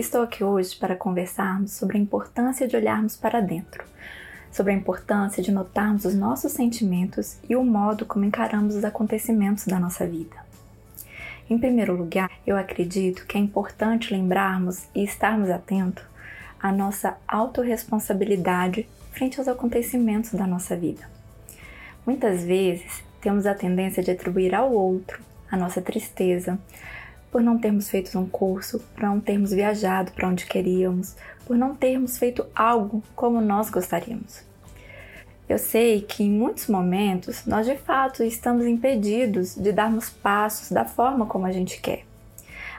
Estou aqui hoje para conversarmos sobre a importância de olharmos para dentro, sobre a importância de notarmos os nossos sentimentos e o modo como encaramos os acontecimentos da nossa vida. Em primeiro lugar, eu acredito que é importante lembrarmos e estarmos atentos à nossa autorresponsabilidade frente aos acontecimentos da nossa vida. Muitas vezes temos a tendência de atribuir ao outro a nossa tristeza, por não termos feito um curso, por não termos viajado para onde queríamos, por não termos feito algo como nós gostaríamos. Eu sei que em muitos momentos nós de fato estamos impedidos de darmos passos da forma como a gente quer.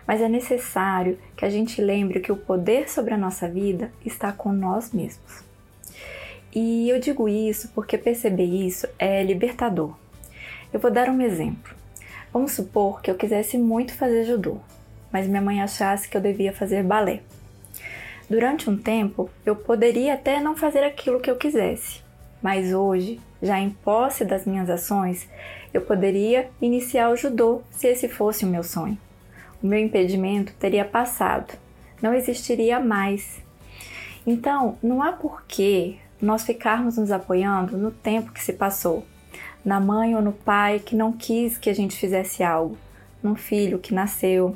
Mas é necessário que a gente lembre que o poder sobre a nossa vida está com nós mesmos. E eu digo isso porque perceber isso é libertador. Eu vou dar um exemplo. Vamos supor que eu quisesse muito fazer judô, mas minha mãe achasse que eu devia fazer balé. Durante um tempo, eu poderia até não fazer aquilo que eu quisesse, mas hoje, já em posse das minhas ações, eu poderia iniciar o judô se esse fosse o meu sonho. O meu impedimento teria passado, não existiria mais. Então, não há porquê nós ficarmos nos apoiando no tempo que se passou, na mãe ou no pai que não quis que a gente fizesse algo, num filho que nasceu.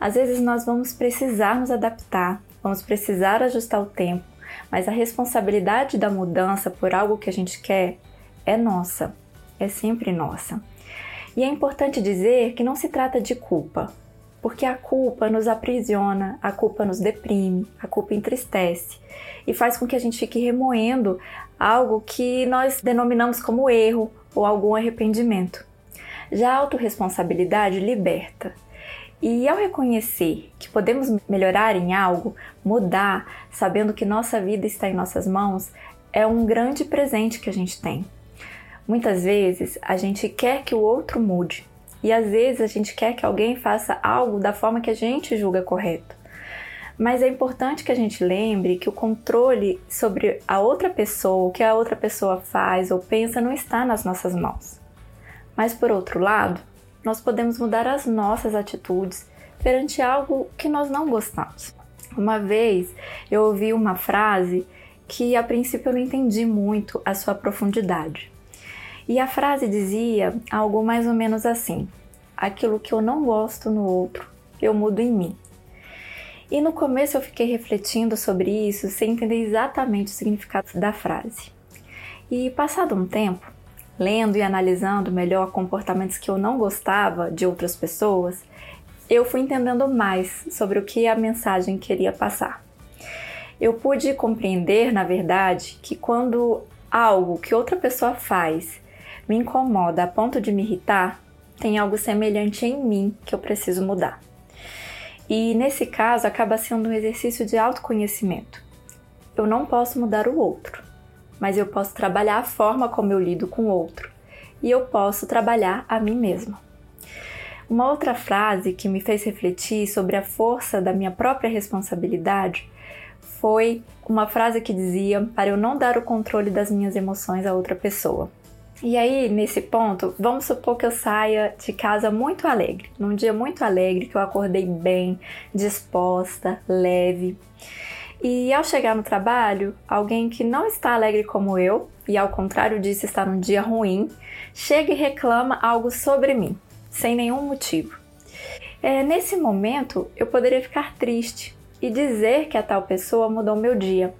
Às vezes nós vamos precisar nos adaptar, vamos precisar ajustar o tempo, mas a responsabilidade da mudança por algo que a gente quer é nossa, é sempre nossa. E é importante dizer que não se trata de culpa, porque a culpa nos aprisiona, a culpa nos deprime, a culpa entristece e faz com que a gente fique remoendo algo que nós denominamos como erro ou algum arrependimento. Já a autorresponsabilidade liberta. E ao reconhecer que podemos melhorar em algo, mudar, sabendo que nossa vida está em nossas mãos, é um grande presente que a gente tem. Muitas vezes a gente quer que o outro mude, e às vezes a gente quer que alguém faça algo da forma que a gente julga correto. Mas é importante que a gente lembre que o controle sobre a outra pessoa, o que a outra pessoa faz ou pensa, não está nas nossas mãos. Mas por outro lado, nós podemos mudar as nossas atitudes perante algo que nós não gostamos. Uma vez eu ouvi uma frase que a princípio eu não entendi muito a sua profundidade. E a frase dizia algo mais ou menos assim: aquilo que eu não gosto no outro, eu mudo em mim. E no começo eu fiquei refletindo sobre isso sem entender exatamente o significado da frase. E passado um tempo, lendo e analisando melhor comportamentos que eu não gostava de outras pessoas, eu fui entendendo mais sobre o que a mensagem queria passar. Eu pude compreender, na verdade, que quando algo que outra pessoa faz me incomoda a ponto de me irritar, tem algo semelhante em mim que eu preciso mudar. E nesse caso acaba sendo um exercício de autoconhecimento. Eu não posso mudar o outro, mas eu posso trabalhar a forma como eu lido com o outro e eu posso trabalhar a mim mesma. Uma outra frase que me fez refletir sobre a força da minha própria responsabilidade foi uma frase que dizia para eu não dar o controle das minhas emoções a outra pessoa. E aí, nesse ponto, vamos supor que eu saia de casa muito alegre, num dia muito alegre, que eu acordei bem, disposta, leve. E ao chegar no trabalho, alguém que não está alegre como eu, e ao contrário disso está num dia ruim, chega e reclama algo sobre mim, sem nenhum motivo. É, nesse momento, eu poderia ficar triste e dizer que a tal pessoa mudou meu dia.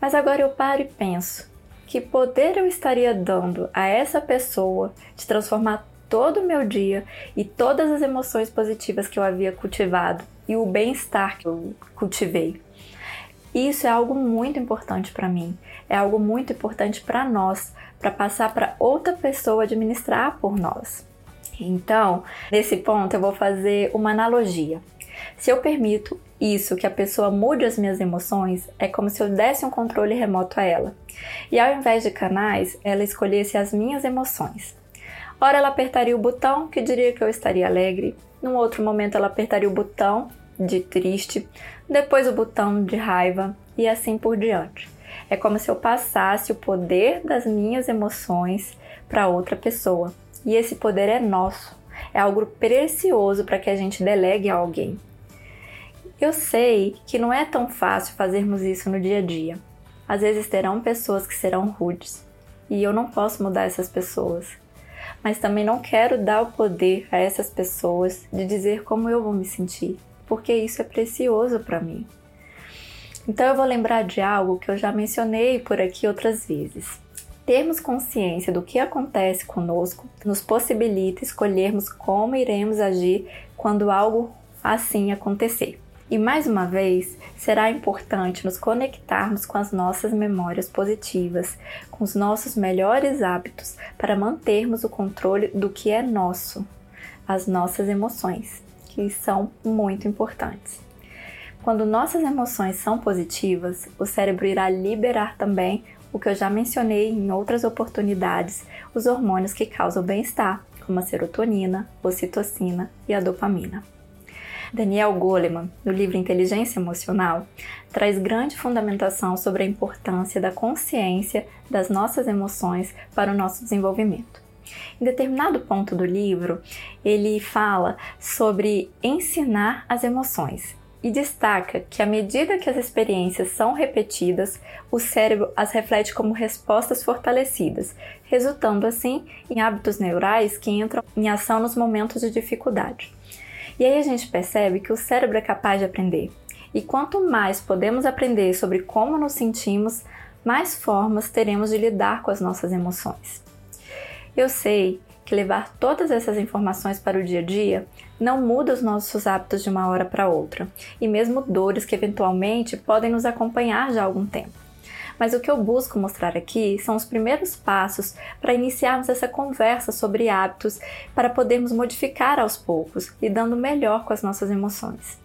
Mas agora eu paro e penso: que poder eu estaria dando a essa pessoa de transformar todo o meu dia e todas as emoções positivas que eu havia cultivado e o bem-estar que eu cultivei. Isso é algo muito importante para mim, é algo muito importante para nós, para passar para outra pessoa administrar por nós. Então, nesse ponto, eu vou fazer uma analogia. Se eu permito isso, que a pessoa mude as minhas emoções, é como se eu desse um controle remoto a ela. E ao invés de canais, ela escolhesse as minhas emoções. Ora, ela apertaria o botão que diria que eu estaria alegre, num outro momento, ela apertaria o botão de triste, depois o botão de raiva e assim por diante. É como se eu passasse o poder das minhas emoções para outra pessoa. E esse poder é nosso. É algo precioso para que a gente delegue a alguém. Eu sei que não é tão fácil fazermos isso no dia a dia. Às vezes terão pessoas que serão rudes e eu não posso mudar essas pessoas. Mas também não quero dar o poder a essas pessoas de dizer como eu vou me sentir, porque isso é precioso para mim. Então eu vou lembrar de algo que eu já mencionei por aqui outras vezes. Termos consciência do que acontece conosco nos possibilita escolhermos como iremos agir quando algo assim acontecer. E mais uma vez, será importante nos conectarmos com as nossas memórias positivas, com os nossos melhores hábitos para mantermos o controle do que é nosso, as nossas emoções, que são muito importantes. Quando nossas emoções são positivas, o cérebro irá liberar também o que eu já mencionei em outras oportunidades, os hormônios que causam bem-estar, como a serotonina, ocitocina e a dopamina. Daniel Goleman, no livro Inteligência Emocional, traz grande fundamentação sobre a importância da consciência das nossas emoções para o nosso desenvolvimento. Em determinado ponto do livro, ele fala sobre ensinar as emoções e destaca que à medida que as experiências são repetidas, o cérebro as reflete como respostas fortalecidas, resultando assim em hábitos neurais que entram em ação nos momentos de dificuldade. E aí a gente percebe que o cérebro é capaz de aprender. E quanto mais podemos aprender sobre como nos sentimos, mais formas teremos de lidar com as nossas emoções. Eu sei que levar todas essas informações para o dia a dia não muda os nossos hábitos de uma hora para outra, e mesmo dores que eventualmente podem nos acompanhar já há algum tempo. Mas o que eu busco mostrar aqui são os primeiros passos para iniciarmos essa conversa sobre hábitos para podermos modificar aos poucos, lidando melhor com as nossas emoções.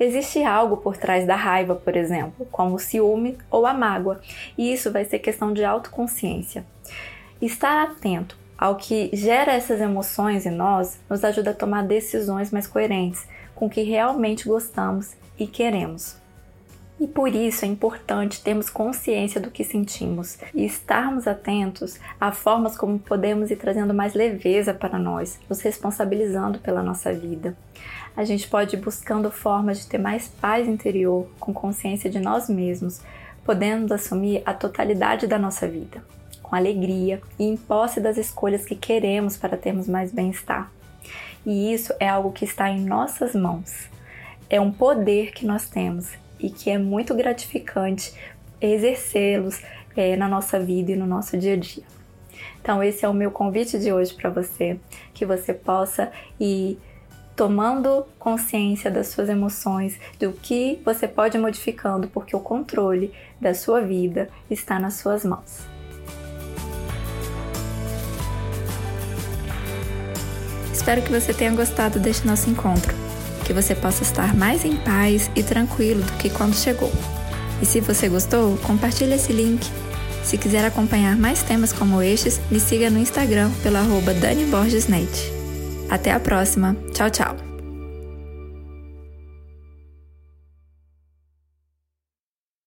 Existe algo por trás da raiva, por exemplo, como o ciúme ou a mágoa, e isso vai ser questão de autoconsciência. Estar atento ao que gera essas emoções em nós nos ajuda a tomar decisões mais coerentes com o que realmente gostamos e queremos. E por isso é importante termos consciência do que sentimos e estarmos atentos a formas como podemos ir trazendo mais leveza para nós, nos responsabilizando pela nossa vida. A gente pode ir buscando formas de ter mais paz interior, com consciência de nós mesmos, podendo assumir a totalidade da nossa vida, com alegria e em posse das escolhas que queremos para termos mais bem-estar. E isso é algo que está em nossas mãos. É um poder que nós temos e que é muito gratificante exercê-los é, na nossa vida e no nosso dia a dia. Então, esse é o meu convite de hoje para você, que você possa ir tomando consciência das suas emoções, do que você pode ir modificando, porque o controle da sua vida está nas suas mãos. Espero que você tenha gostado deste nosso encontro que você possa estar mais em paz e tranquilo do que quando chegou. E se você gostou, compartilhe esse link. Se quiser acompanhar mais temas como estes, me siga no Instagram pelo arroba Dani. Até a próxima. Tchau, tchau.